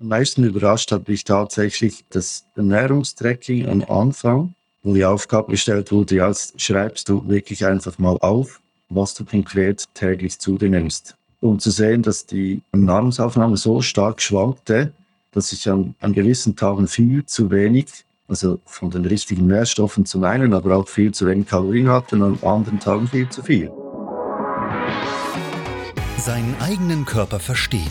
Am meisten überrascht hat mich tatsächlich das Ernährungstracking am Anfang, wo die Aufgabe gestellt wurde, ja, schreibst du wirklich einfach mal auf, was du konkret täglich zu dir nimmst. Um zu sehen, dass die Nahrungsaufnahme so stark schwankte, dass ich an, an gewissen Tagen viel zu wenig, also von den richtigen Nährstoffen zum einen, aber auch viel zu wenig Kalorien hatte und an anderen Tagen viel zu viel. Seinen eigenen Körper verstehen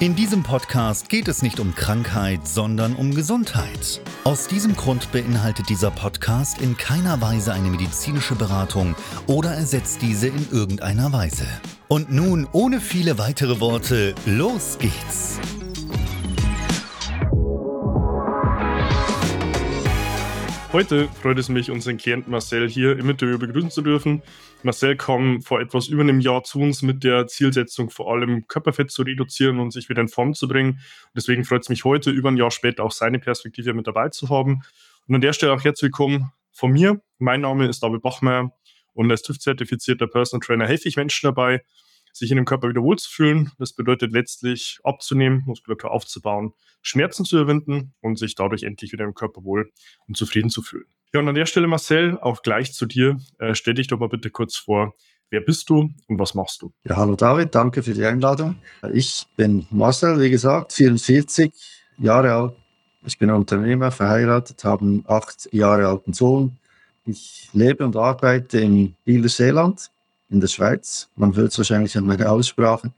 In diesem Podcast geht es nicht um Krankheit, sondern um Gesundheit. Aus diesem Grund beinhaltet dieser Podcast in keiner Weise eine medizinische Beratung oder ersetzt diese in irgendeiner Weise. Und nun, ohne viele weitere Worte, los geht's! Heute freut es mich, unseren Klienten Marcel hier im Interview begrüßen zu dürfen. Marcel kam vor etwas über einem Jahr zu uns mit der Zielsetzung, vor allem Körperfett zu reduzieren und sich wieder in Form zu bringen. deswegen freut es mich heute, über ein Jahr später, auch seine Perspektive mit dabei zu haben. Und an der Stelle auch herzlich willkommen von mir. Mein Name ist David Bachmeier und als TÜV-zertifizierter Personal Trainer helfe ich Menschen dabei, sich in dem Körper wieder wohlzufühlen. Das bedeutet letztlich abzunehmen, Muskulatur aufzubauen, Schmerzen zu überwinden und sich dadurch endlich wieder im Körper wohl und zufrieden zu fühlen. Ja, und an der Stelle, Marcel, auch gleich zu dir. Äh, stell dich doch mal bitte kurz vor. Wer bist du und was machst du? Ja, hallo David, danke für die Einladung. Ich bin Marcel, wie gesagt, 44 Jahre alt. Ich bin Unternehmer, verheiratet, habe einen acht Jahre alten Sohn. Ich lebe und arbeite in Seeland in der Schweiz. Man hört es wahrscheinlich an meiner Aussprache.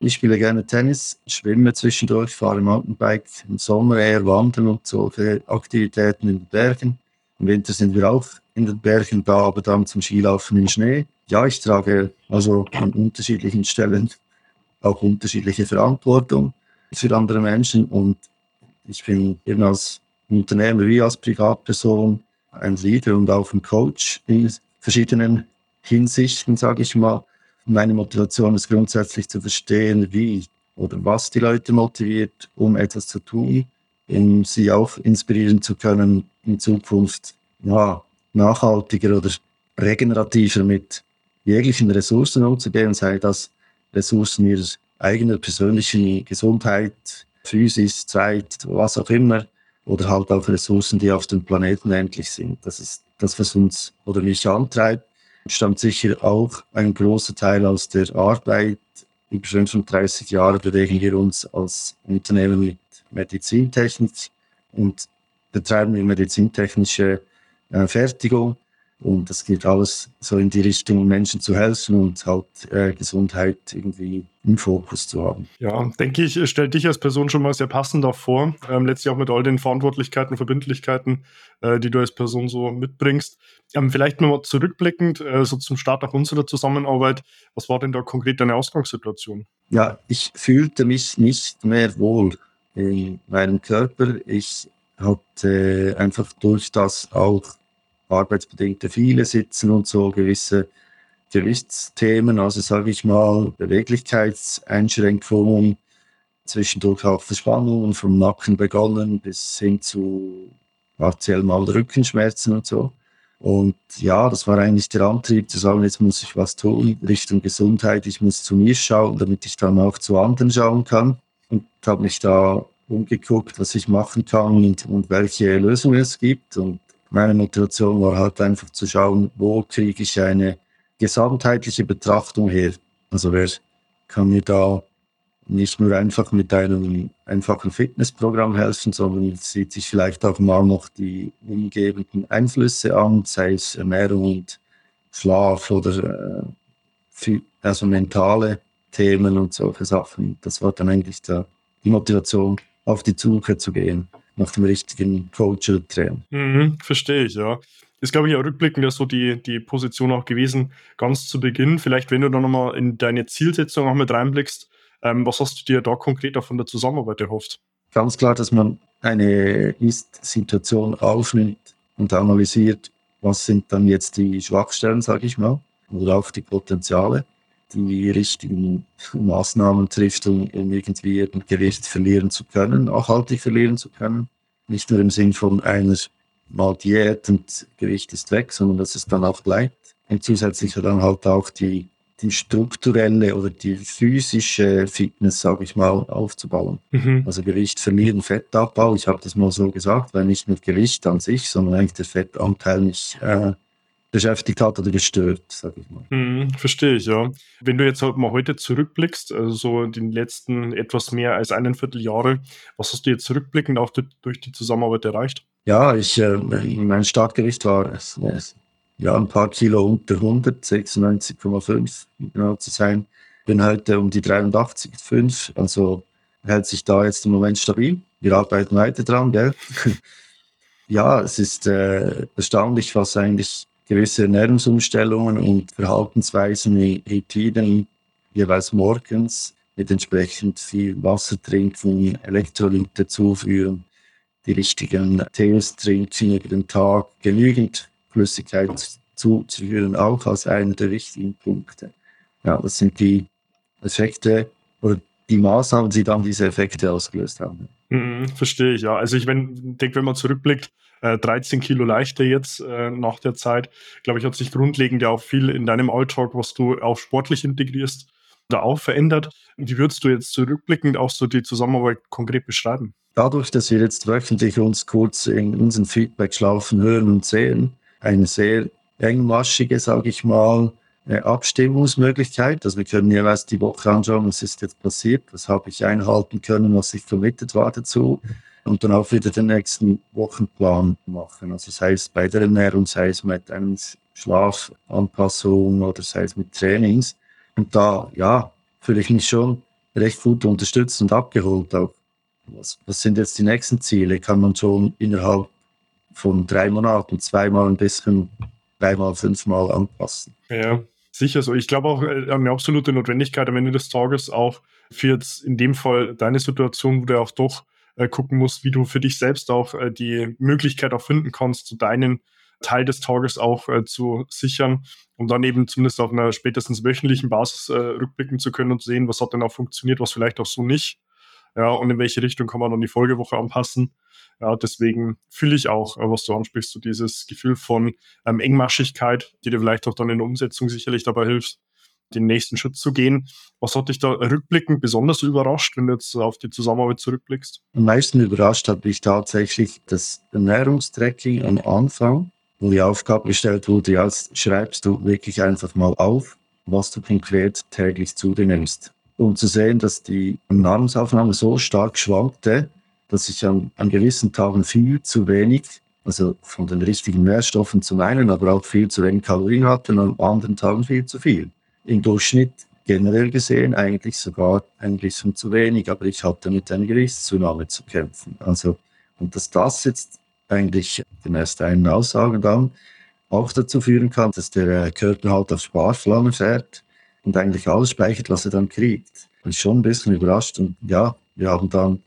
Ich spiele gerne Tennis, schwimme zwischendurch, fahre Mountainbike, im Sommer eher wandern und solche Aktivitäten in den Bergen. Im Winter sind wir auch in den Bergen da, aber dann zum Skilaufen im Schnee. Ja, ich trage also an unterschiedlichen Stellen auch unterschiedliche Verantwortung für andere Menschen und ich bin eben als Unternehmer wie als Privatperson ein Leader und auch ein Coach in verschiedenen Hinsichten, sage ich mal. Meine Motivation ist grundsätzlich zu verstehen, wie oder was die Leute motiviert, um etwas zu tun, um sie auch inspirieren zu können, in Zukunft ja, nachhaltiger oder regenerativer mit jeglichen Ressourcen umzugehen, sei das Ressourcen ihrer eigenen persönlichen Gesundheit, Physis, Zeit, was auch immer, oder halt auch Ressourcen, die auf dem Planeten endlich sind. Das ist das, was uns oder mich antreibt stammt sicher auch ein großer Teil aus der Arbeit. Über 35 Jahre bewegen wir uns als Unternehmen mit Medizintechnik und betreiben wir medizintechnische äh, Fertigung. Und das geht alles so in die Richtung, Menschen zu helfen und halt äh, Gesundheit irgendwie im Fokus zu haben. Ja, denke ich, stellt dich als Person schon mal sehr passend auch vor. Ähm, letztlich auch mit all den Verantwortlichkeiten, Verbindlichkeiten, äh, die du als Person so mitbringst. Ähm, vielleicht nochmal zurückblickend, äh, so zum Start auch unserer Zusammenarbeit. Was war denn da konkret deine Ausgangssituation? Ja, ich fühlte mich nicht mehr wohl in meinem Körper. Ich hatte einfach durch das auch arbeitsbedingte viele sitzen und so gewisse Gewichtsthemen, also sage ich mal Beweglichkeitseinschränkungen, zwischendurch auch Verspannungen vom Nacken begonnen bis hin zu partiell mal Rückenschmerzen und so. Und ja, das war eigentlich der Antrieb zu sagen, jetzt muss ich was tun Richtung Gesundheit. Ich muss zu mir schauen, damit ich dann auch zu anderen schauen kann. Und habe mich da umgeguckt, was ich machen kann und, und welche Lösungen es gibt. Und meine Motivation war halt einfach zu schauen, wo kriege ich eine gesamtheitliche Betrachtung her. Also wer kann mir da nicht nur einfach mit einem einfachen Fitnessprogramm helfen, sondern sieht sich vielleicht auch mal noch die umgebenden Einflüsse an, sei es Ernährung und Schlaf oder äh, also mentale Themen und solche Sachen. Das war dann eigentlich der, die Motivation, auf die Suche zu gehen nach dem richtigen Coach oder Trainer. Mhm, verstehe ich, ja. Ist, glaube ich, auch rückblickend ja so die, die Position auch gewesen, ganz zu Beginn. Vielleicht, wenn du da nochmal in deine Zielsetzung auch mit reinblickst, ähm, was hast du dir da konkret auch von der Zusammenarbeit erhofft? Ganz klar, dass man eine Ist-Situation aufnimmt und analysiert, was sind dann jetzt die Schwachstellen, sage ich mal, oder auch die Potenziale, die richtigen Maßnahmen trifft, um, um irgendwie Gewicht verlieren zu können, nachhaltig verlieren zu können. Nicht nur im Sinn von einer mal Diät und Gewicht ist weg, sondern dass es dann auch bleibt. Und zusätzlich dann halt auch die die strukturelle oder die physische Fitness, sage ich mal, aufzubauen. Mhm. Also Gewicht verlieren, Fettabbau. Ich habe das mal so gesagt, weil nicht nur Gewicht an sich, sondern eigentlich der Fettanteil mich äh, beschäftigt hat oder gestört, sage ich mal. Mhm, verstehe ich, ja. Wenn du jetzt halt mal heute zurückblickst, also so den letzten etwas mehr als einen Vierteljahre, was hast du jetzt zurückblickend auch durch die Zusammenarbeit erreicht? Ja, ich, äh, mein Startgewicht war es ja, ein paar Kilo unter 100, 96,5 genau zu sein. Bin heute um die 83,5, also hält sich da jetzt im Moment stabil. Wir arbeiten weiter dran, gell? ja, es ist äh, erstaunlich, was eigentlich gewisse Ernährungsumstellungen und Verhaltensweisen wie Etiden jeweils morgens mit entsprechend viel Wasser trinken, Elektrolyte zuführen, die richtigen Tees trinken über den Tag, genügend Flüssigkeit zuzuführen, auch als einer der wichtigen Punkte. Ja, das sind die Effekte oder die Maßnahmen, die dann diese Effekte ausgelöst haben. Mhm, verstehe ich, ja. Also ich denke, wenn man zurückblickt, äh, 13 Kilo leichter jetzt äh, nach der Zeit, glaube ich, hat sich grundlegend ja auch viel in deinem Alltag, was du auch sportlich integrierst, da auch verändert. Wie würdest du jetzt zurückblickend auch so die Zusammenarbeit konkret beschreiben? Dadurch, dass wir jetzt wöchentlich uns kurz in unseren Feedback schlafen, hören und sehen, eine sehr engmaschige, sage ich mal, äh, Abstimmungsmöglichkeit. Also wir können jeweils die Woche anschauen, was ist jetzt passiert, was habe ich einhalten können, was ich committed war dazu und dann auch wieder den nächsten Wochenplan machen. Also sei es bei der Ernährung, sei es mit einer Schlafanpassung oder sei es mit Trainings. Und da, ja, fühle ich mich schon recht gut unterstützt und abgeholt auch. Was, was sind jetzt die nächsten Ziele? Kann man schon innerhalb von drei Monaten zweimal ein bisschen, dreimal, fünfmal anpassen. Ja, sicher so. Ich glaube auch äh, eine absolute Notwendigkeit am Ende des Tages auch für jetzt in dem Fall deine Situation, wo du auch doch äh, gucken musst, wie du für dich selbst auch äh, die Möglichkeit auch finden kannst, zu deinen Teil des Tages auch äh, zu sichern, um dann eben zumindest auf einer spätestens wöchentlichen Basis äh, rückblicken zu können und sehen, was hat denn auch funktioniert, was vielleicht auch so nicht. Ja, und in welche Richtung kann man dann die Folgewoche anpassen. Ja, deswegen fühle ich auch, äh, was du ansprichst, so dieses Gefühl von ähm, Engmaschigkeit, die dir vielleicht auch dann in der Umsetzung sicherlich dabei hilft, den nächsten Schritt zu gehen. Was hat dich da rückblickend besonders überrascht, wenn du jetzt auf die Zusammenarbeit zurückblickst? Am meisten überrascht hat mich tatsächlich das Ernährungstracking am Anfang, wo die Aufgabe gestellt wurde, ja, schreibst du wirklich einfach mal auf, was du konkret täglich zu dir nimmst. Um zu sehen, dass die Nahrungsaufnahme so stark schwankte, dass ich an, an gewissen Tagen viel zu wenig, also von den richtigen Nährstoffen zum einen, aber auch viel zu wenig Kalorien hatte und an anderen Tagen viel zu viel. Im Durchschnitt generell gesehen eigentlich sogar ein bisschen zu wenig, aber ich hatte mit einer Gewichtszunahme zu kämpfen. Also, und dass das jetzt eigentlich gemäß deinen Aussagen dann auch dazu führen kann, dass der Körper halt auf Sparflamme fährt und eigentlich alles speichert, was er dann kriegt. Bin schon ein bisschen überrascht und ja, wir haben dann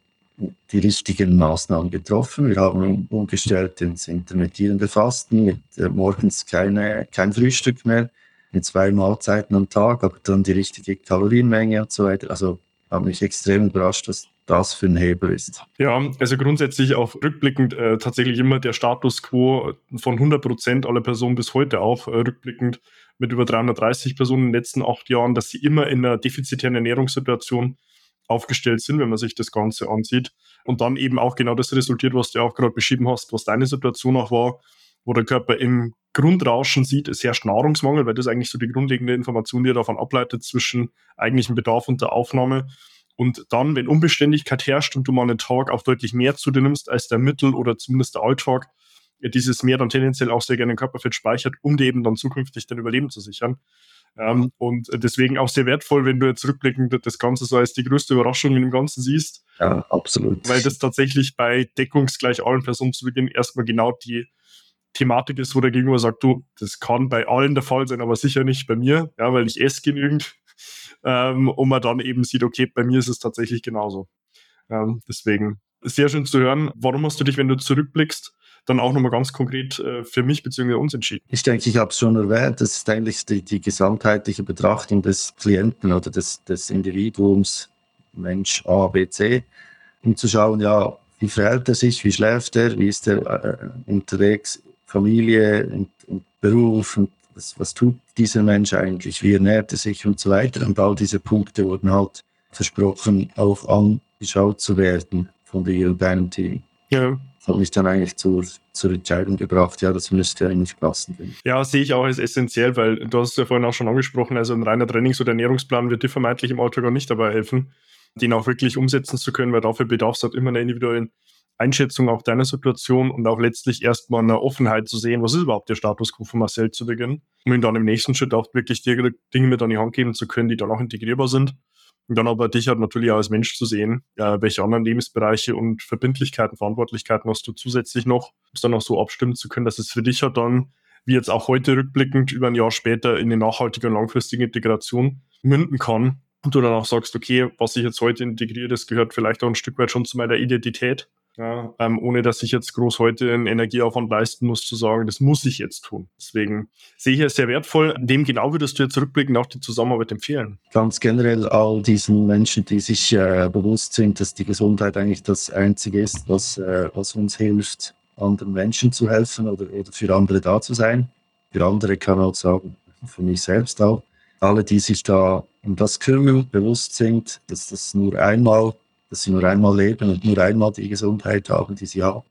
die richtigen Maßnahmen getroffen. Wir haben umgestellt ins intermittierende Fasten mit äh, morgens keine, kein Frühstück mehr, mit zwei Mahlzeiten am Tag, aber dann die richtige Kalorienmenge und so weiter. Also habe mich extrem überrascht, was das für ein Hebel ist. Ja, also grundsätzlich auch rückblickend äh, tatsächlich immer der Status quo von 100 Prozent aller Personen bis heute auch äh, rückblickend mit über 330 Personen in den letzten acht Jahren, dass sie immer in einer defizitären Ernährungssituation aufgestellt sind, wenn man sich das Ganze ansieht. Und dann eben auch genau das resultiert, was du auch gerade beschrieben hast, was deine Situation auch war, wo der Körper im Grundrauschen sieht, ist herrscht Nahrungsmangel, weil das eigentlich so die grundlegende Information, die er davon ableitet zwischen eigentlichem Bedarf und der Aufnahme. Und dann, wenn Unbeständigkeit herrscht und du mal einen Tag auch deutlich mehr zu dir nimmst als der Mittel- oder zumindest der Alltag, dieses Mehr dann tendenziell auch sehr gerne im Körperfett speichert, um dir eben dann zukünftig dein Überleben zu sichern. Ähm, und deswegen auch sehr wertvoll, wenn du jetzt rückblickend das Ganze so als die größte Überraschung in dem Ganzen siehst. Ja, absolut. Weil das tatsächlich bei deckungsgleich allen Personen zu Beginn erstmal genau die Thematik ist, wo der Gegenüber sagt, du, das kann bei allen der Fall sein, aber sicher nicht bei mir, ja, weil ich esse genügend. Ähm, und man dann eben sieht, okay, bei mir ist es tatsächlich genauso. Ähm, deswegen sehr schön zu hören. Warum hast du dich, wenn du zurückblickst, dann auch nochmal ganz konkret äh, für mich bzw. uns entschieden? Ich denke, ich habe es schon erwähnt, das ist eigentlich die, die gesamtheitliche Betrachtung des Klienten oder des, des Individuums, Mensch A, B, C, um zu schauen, ja, wie verhält er sich, wie schläft er, wie ist er äh, unterwegs, Familie und, und Beruf und was, was, tut dieser Mensch eigentlich, wie ernährt er sich und so weiter. Und all diese Punkte wurden halt versprochen, auch angeschaut zu werden von dir und deinem Team. Ja, hat mich dann eigentlich zur, zur Entscheidung gebracht, ja, das müsste eigentlich passen. Ja, sehe ich auch als essentiell, weil du hast es ja vorhin auch schon angesprochen, also ein reiner Trainings- oder Ernährungsplan wird dir vermeintlich im Alltag auch nicht dabei helfen, den auch wirklich umsetzen zu können, weil dafür bedarf es halt immer einer individuellen Einschätzung auch deiner Situation und auch letztlich erstmal eine Offenheit zu sehen, was ist überhaupt der Status quo von Marcel zu Beginn, um ihm dann im nächsten Schritt auch wirklich dir Dinge mit an die Hand geben zu können, die dann auch integrierbar sind. Und dann aber dich halt natürlich auch als Mensch zu sehen, ja, welche anderen Lebensbereiche und Verbindlichkeiten, Verantwortlichkeiten hast du zusätzlich noch, um es dann auch so abstimmen zu können, dass es für dich halt dann, wie jetzt auch heute rückblickend, über ein Jahr später in eine nachhaltige und langfristige Integration münden kann. Und du dann auch sagst, okay, was ich jetzt heute integriere, das gehört vielleicht auch ein Stück weit schon zu meiner Identität ja, ähm, ohne dass ich jetzt groß heute einen Energieaufwand leisten muss, zu sagen, das muss ich jetzt tun. Deswegen sehe ich es sehr wertvoll. Dem genau würdest du jetzt rückblickend auch die Zusammenarbeit empfehlen? Ganz generell all diesen Menschen, die sich äh, bewusst sind, dass die Gesundheit eigentlich das Einzige ist, was, äh, was uns hilft, anderen Menschen zu helfen oder, oder für andere da zu sein. Für andere kann man auch sagen, für mich selbst auch. Alle, die sich da um das kümmern, bewusst sind, dass das nur einmal dass sie nur einmal leben und nur einmal die Gesundheit haben, die sie haben.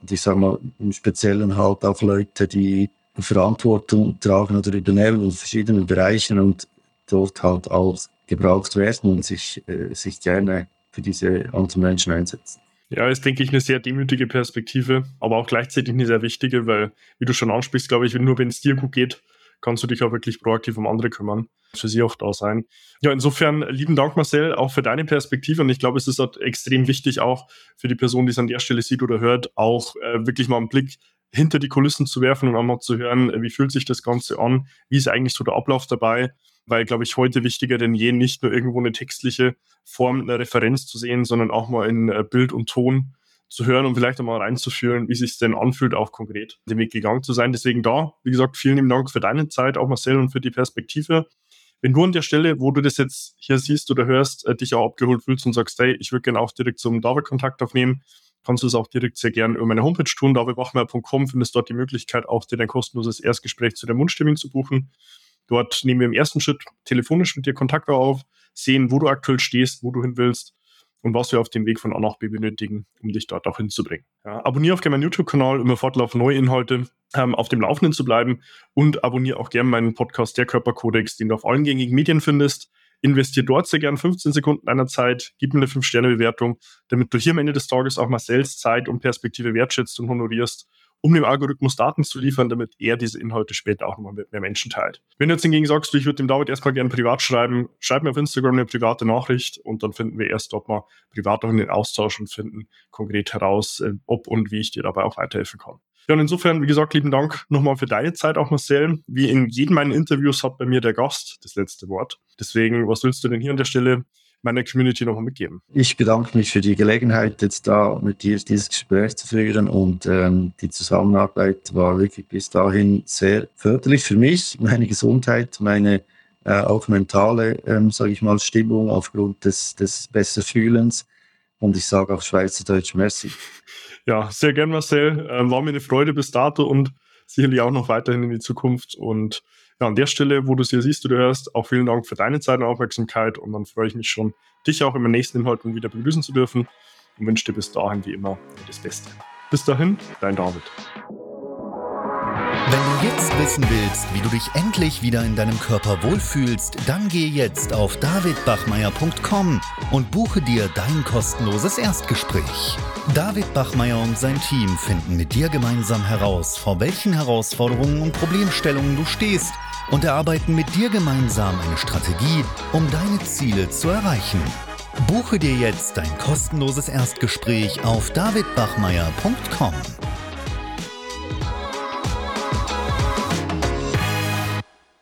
Und ich sage mal, im Speziellen halt auch Leute, die Verantwortung tragen oder übernehmen in verschiedenen Bereichen und dort halt auch gebraucht werden und sich, äh, sich gerne für diese anderen Menschen einsetzen. Ja, ist, denke ich, eine sehr demütige Perspektive, aber auch gleichzeitig eine sehr wichtige, weil, wie du schon ansprichst, glaube ich, nur wenn es dir gut geht, kannst du dich auch wirklich proaktiv um andere kümmern, für sie auch da sein. Ja, insofern lieben Dank, Marcel, auch für deine Perspektive. Und ich glaube, es ist halt extrem wichtig, auch für die Person, die es an der Stelle sieht oder hört, auch äh, wirklich mal einen Blick hinter die Kulissen zu werfen und einmal zu hören, wie fühlt sich das Ganze an, wie ist eigentlich so der Ablauf dabei, weil, glaube ich, heute wichtiger denn je nicht nur irgendwo eine textliche Form, eine Referenz zu sehen, sondern auch mal in äh, Bild und Ton zu hören und vielleicht einmal reinzuführen, wie sich denn anfühlt, auch konkret den Weg gegangen zu sein. Deswegen da, wie gesagt, vielen lieben Dank für deine Zeit, auch Marcel, und für die Perspektive. Wenn du an der Stelle, wo du das jetzt hier siehst oder hörst, äh, dich auch abgeholt fühlst und sagst, hey, ich würde gerne auch direkt zum David Kontakt aufnehmen, kannst du es auch direkt sehr gerne über meine Homepage tun. davidbachmeier.com findest dort die Möglichkeit, auch dir dein kostenloses Erstgespräch zu der Mundstimmung zu buchen. Dort nehmen wir im ersten Schritt telefonisch mit dir Kontakt auf, sehen, wo du aktuell stehst, wo du hin willst und was wir auf dem Weg von A nach B benötigen, um dich dort auch hinzubringen. Ja, abonniere auch gerne meinen YouTube-Kanal, um im Fortlauf neue Inhalte ähm, auf dem Laufenden zu bleiben und abonniere auch gerne meinen Podcast Der Körperkodex, den du auf allen gängigen Medien findest. Investier dort sehr gern 15 Sekunden deiner Zeit, gib mir eine 5-Sterne-Bewertung, damit du hier am Ende des Tages auch Marcells Zeit und Perspektive wertschätzt und honorierst um dem Algorithmus Daten zu liefern, damit er diese Inhalte später auch nochmal mit mehr Menschen teilt. Wenn du jetzt hingegen sagst, ich würde dem David erstmal gerne privat schreiben, schreib mir auf Instagram eine private Nachricht und dann finden wir erst dort mal privat auch in den Austausch und finden konkret heraus, äh, ob und wie ich dir dabei auch weiterhelfen kann. Ja, und insofern, wie gesagt, lieben Dank nochmal für deine Zeit auch, Marcel. Wie in jedem meiner Interviews hat bei mir der Gast das letzte Wort. Deswegen, was willst du denn hier an der Stelle meiner Community nochmal mitgeben. Ich bedanke mich für die Gelegenheit, jetzt da mit dir dieses Gespräch zu führen und ähm, die Zusammenarbeit war wirklich bis dahin sehr förderlich für mich, meine Gesundheit, meine äh, auch mentale, ähm, sage ich mal, Stimmung aufgrund des, des Besserfühlens. Und ich sage auch Schweizerdeutsch Merci. Ja, sehr gern, Marcel. Ähm, war mir eine Freude bis dato und sicherlich auch noch weiterhin in die Zukunft. Und ja, an der Stelle, wo du es hier siehst oder hörst, auch vielen Dank für deine Zeit und Aufmerksamkeit und dann freue ich mich schon, dich auch im nächsten Inhalt wieder begrüßen zu dürfen und wünsche dir bis dahin wie immer das Beste. Bis dahin, dein David. Wenn du jetzt wissen willst, wie du dich endlich wieder in deinem Körper wohlfühlst, dann geh jetzt auf davidbachmeier.com und buche dir dein kostenloses Erstgespräch. David Bachmeier und sein Team finden mit dir gemeinsam heraus, vor welchen Herausforderungen und Problemstellungen du stehst und erarbeiten mit dir gemeinsam eine Strategie, um deine Ziele zu erreichen. Buche dir jetzt dein kostenloses Erstgespräch auf davidbachmeier.com.